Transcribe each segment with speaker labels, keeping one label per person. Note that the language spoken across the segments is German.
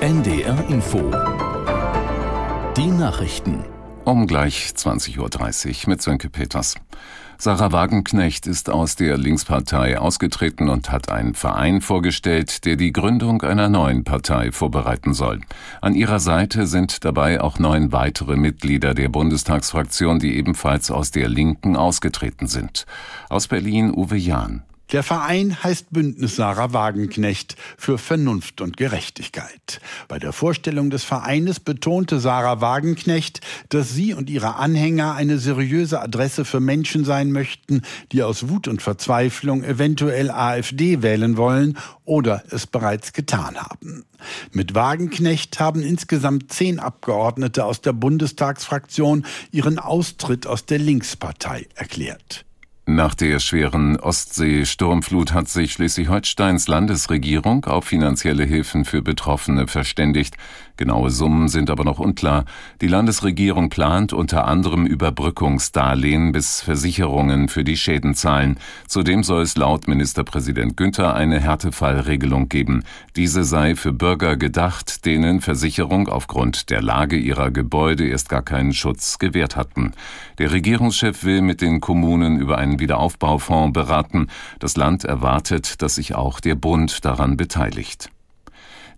Speaker 1: NDR Info. Die Nachrichten.
Speaker 2: Um gleich 20.30 Uhr mit Sönke Peters. Sarah Wagenknecht ist aus der Linkspartei ausgetreten und hat einen Verein vorgestellt, der die Gründung einer neuen Partei vorbereiten soll. An ihrer Seite sind dabei auch neun weitere Mitglieder der Bundestagsfraktion, die ebenfalls aus der Linken ausgetreten sind. Aus Berlin Uwe Jahn.
Speaker 3: Der Verein heißt Bündnis Sarah Wagenknecht für Vernunft und Gerechtigkeit. Bei der Vorstellung des Vereines betonte Sarah Wagenknecht, dass sie und ihre Anhänger eine seriöse Adresse für Menschen sein möchten, die aus Wut und Verzweiflung eventuell AfD wählen wollen oder es bereits getan haben. Mit Wagenknecht haben insgesamt zehn Abgeordnete aus der Bundestagsfraktion ihren Austritt aus der Linkspartei erklärt.
Speaker 2: Nach der schweren Ostsee-Sturmflut hat sich Schleswig-Holsteins Landesregierung auf finanzielle Hilfen für Betroffene verständigt. Genaue Summen sind aber noch unklar. Die Landesregierung plant unter anderem Überbrückungsdarlehen bis Versicherungen für die Schäden zahlen. Zudem soll es laut Ministerpräsident Günther eine Härtefallregelung geben. Diese sei für Bürger gedacht, denen Versicherung aufgrund der Lage ihrer Gebäude erst gar keinen Schutz gewährt hatten. Der Regierungschef will mit den Kommunen über einen Wiederaufbaufonds beraten. Das Land erwartet, dass sich auch der Bund daran beteiligt.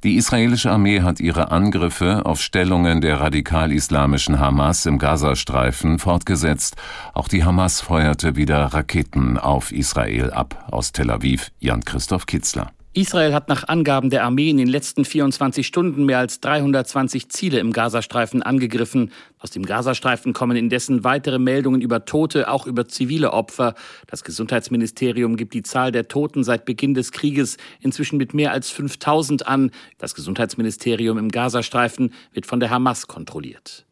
Speaker 2: Die israelische Armee hat ihre Angriffe auf Stellungen der radikal-islamischen Hamas im Gazastreifen fortgesetzt. Auch die Hamas feuerte wieder Raketen auf Israel ab. Aus Tel Aviv Jan-Christoph Kitzler.
Speaker 4: Israel hat nach Angaben der Armee in den letzten 24 Stunden mehr als 320 Ziele im Gazastreifen angegriffen. Aus dem Gazastreifen kommen indessen weitere Meldungen über Tote, auch über zivile Opfer. Das Gesundheitsministerium gibt die Zahl der Toten seit Beginn des Krieges inzwischen mit mehr als 5000 an. Das Gesundheitsministerium im Gazastreifen wird von der Hamas kontrolliert.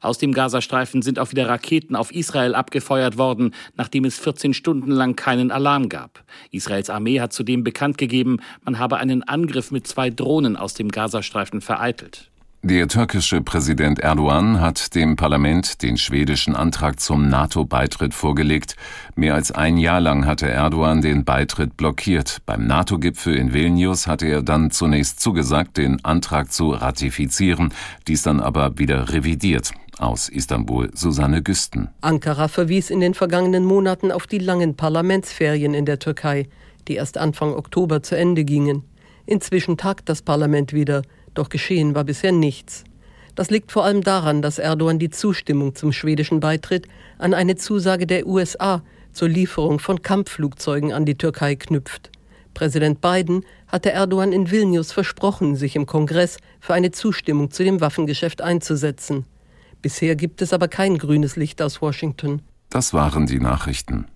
Speaker 4: Aus dem Gazastreifen sind auch wieder Raketen auf Israel abgefeuert worden, nachdem es 14 Stunden lang keinen Alarm gab. Israels Armee hat zudem bekannt gegeben, man habe einen Angriff mit zwei Drohnen aus dem Gazastreifen vereitelt.
Speaker 2: Der türkische Präsident Erdogan hat dem Parlament den schwedischen Antrag zum NATO-Beitritt vorgelegt. Mehr als ein Jahr lang hatte Erdogan den Beitritt blockiert. Beim NATO-Gipfel in Vilnius hatte er dann zunächst zugesagt, den Antrag zu ratifizieren, dies dann aber wieder revidiert. Aus Istanbul Susanne Güsten.
Speaker 5: Ankara verwies in den vergangenen Monaten auf die langen Parlamentsferien in der Türkei, die erst Anfang Oktober zu Ende gingen. Inzwischen tagt das Parlament wieder. Doch geschehen war bisher nichts. Das liegt vor allem daran, dass Erdogan die Zustimmung zum schwedischen Beitritt an eine Zusage der USA zur Lieferung von Kampfflugzeugen an die Türkei knüpft. Präsident Biden hatte Erdogan in Vilnius versprochen, sich im Kongress für eine Zustimmung zu dem Waffengeschäft einzusetzen. Bisher gibt es aber kein grünes Licht aus Washington.
Speaker 2: Das waren die Nachrichten.